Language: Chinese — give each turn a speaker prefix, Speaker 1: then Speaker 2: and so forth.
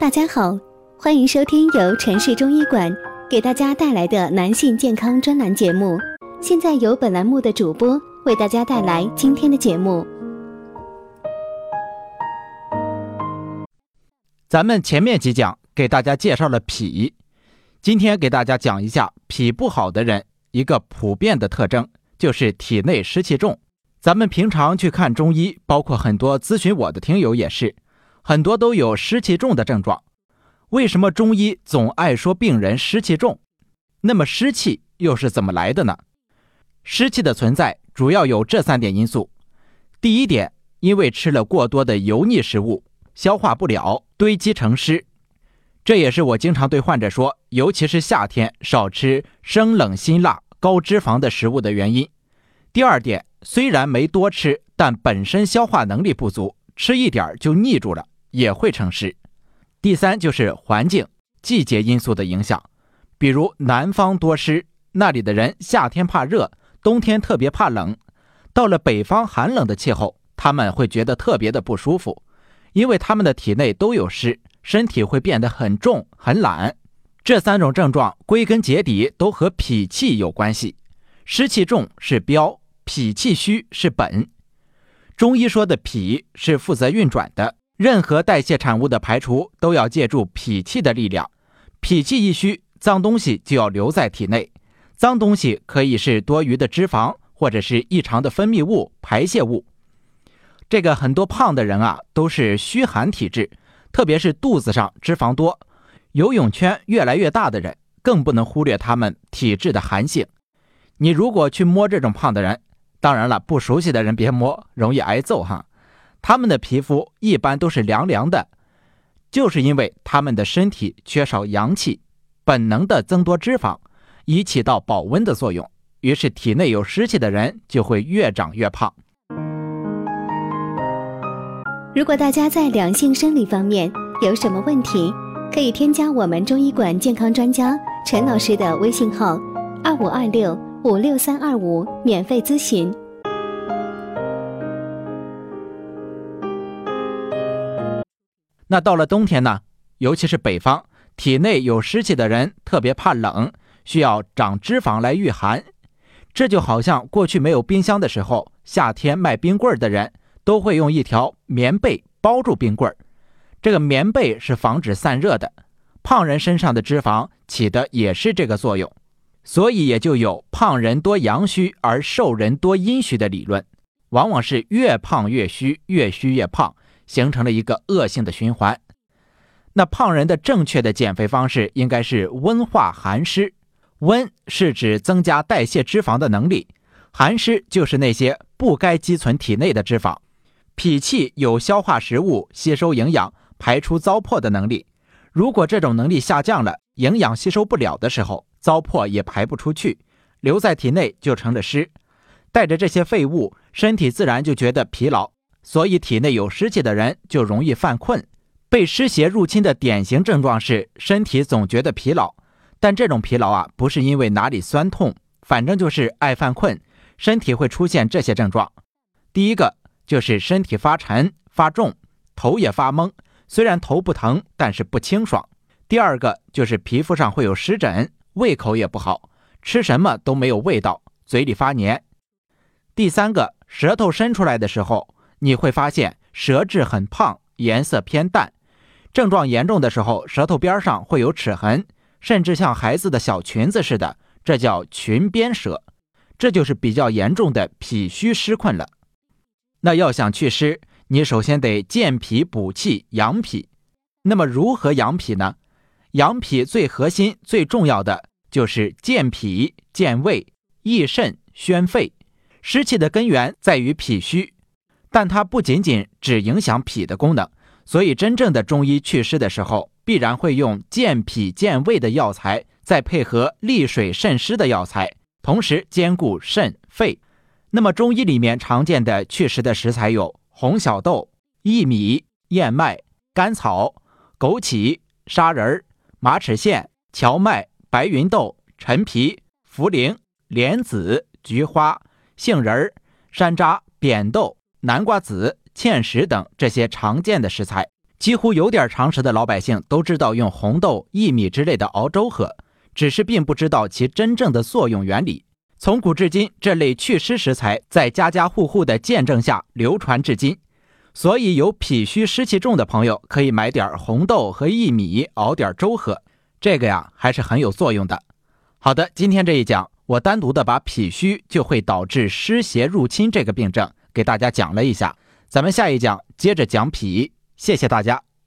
Speaker 1: 大家好，欢迎收听由城市中医馆给大家带来的男性健康专栏节目。现在由本栏目的主播为大家带来今天的节目。
Speaker 2: 咱们前面几讲给大家介绍了脾，今天给大家讲一下脾不好的人一个普遍的特征，就是体内湿气重。咱们平常去看中医，包括很多咨询我的听友也是，很多都有湿气重的症状。为什么中医总爱说病人湿气重？那么湿气又是怎么来的呢？湿气的存在主要有这三点因素。第一点，因为吃了过多的油腻食物，消化不了，堆积成湿。这也是我经常对患者说，尤其是夏天少吃生冷辛辣、高脂肪的食物的原因。第二点。虽然没多吃，但本身消化能力不足，吃一点就腻住了，也会成湿。第三就是环境、季节因素的影响，比如南方多湿，那里的人夏天怕热，冬天特别怕冷；到了北方寒冷的气候，他们会觉得特别的不舒服，因为他们的体内都有湿，身体会变得很重、很懒。这三种症状归根结底都和脾气有关系，湿气重是标。脾气虚是本，中医说的脾是负责运转的，任何代谢产物的排除都要借助脾气的力量。脾气一虚，脏东西就要留在体内，脏东西可以是多余的脂肪，或者是异常的分泌物、排泄物。这个很多胖的人啊，都是虚寒体质，特别是肚子上脂肪多、游泳圈越来越大的人，更不能忽略他们体质的寒性。你如果去摸这种胖的人，当然了，不熟悉的人别摸，容易挨揍哈。他们的皮肤一般都是凉凉的，就是因为他们的身体缺少阳气，本能的增多脂肪，以起到保温的作用。于是体内有湿气的人就会越长越胖。
Speaker 1: 如果大家在两性生理方面有什么问题，可以添加我们中医馆健康专家陈老师的微信号：二五二六。五六三二五，免费咨询。
Speaker 2: 那到了冬天呢？尤其是北方，体内有湿气的人特别怕冷，需要长脂肪来御寒。这就好像过去没有冰箱的时候，夏天卖冰棍的人都会用一条棉被包住冰棍这个棉被是防止散热的。胖人身上的脂肪起的也是这个作用。所以也就有胖人多阳虚而瘦人多阴虚的理论，往往是越胖越虚，越虚越胖，形成了一个恶性的循环。那胖人的正确的减肥方式应该是温化寒湿，温是指增加代谢脂肪的能力，寒湿就是那些不该积存体内的脂肪。脾气有消化食物、吸收营养、排出糟粕的能力，如果这种能力下降了，营养吸收不了的时候。糟粕也排不出去，留在体内就成了湿，带着这些废物，身体自然就觉得疲劳。所以体内有湿气的人就容易犯困。被湿邪入侵的典型症状是身体总觉得疲劳，但这种疲劳啊，不是因为哪里酸痛，反正就是爱犯困，身体会出现这些症状。第一个就是身体发沉发重，头也发懵，虽然头不疼，但是不清爽。第二个就是皮肤上会有湿疹。胃口也不好，吃什么都没有味道，嘴里发黏。第三个，舌头伸出来的时候，你会发现舌质很胖，颜色偏淡。症状严重的时候，舌头边上会有齿痕，甚至像孩子的小裙子似的，这叫裙边舌。这就是比较严重的脾虚湿困了。那要想祛湿，你首先得健脾补气养脾。那么如何养脾呢？养脾最核心、最重要的就是健脾、健胃、益肾、宣肺。湿气的根源在于脾虚，但它不仅仅只影响脾的功能。所以，真正的中医祛湿的时候，必然会用健脾健胃的药材，再配合利水渗湿的药材，同时兼顾肾肺。那么，中医里面常见的祛湿的食材有红小豆、薏米、燕麦、甘草、枸杞、砂仁。马齿苋、荞麦、白芸豆、陈皮、茯苓、莲子、菊花、杏仁山楂、扁豆、南瓜子、芡实等这些常见的食材，几乎有点常识的老百姓都知道用红豆、薏米之类的熬粥喝，只是并不知道其真正的作用原理。从古至今，这类祛湿食材在家家户户的见证下流传至今。所以，有脾虚湿气重的朋友可以买点红豆和薏米熬点粥喝，这个呀还是很有作用的。好的，今天这一讲，我单独的把脾虚就会导致湿邪入侵这个病症给大家讲了一下。咱们下一讲接着讲脾，谢谢大家。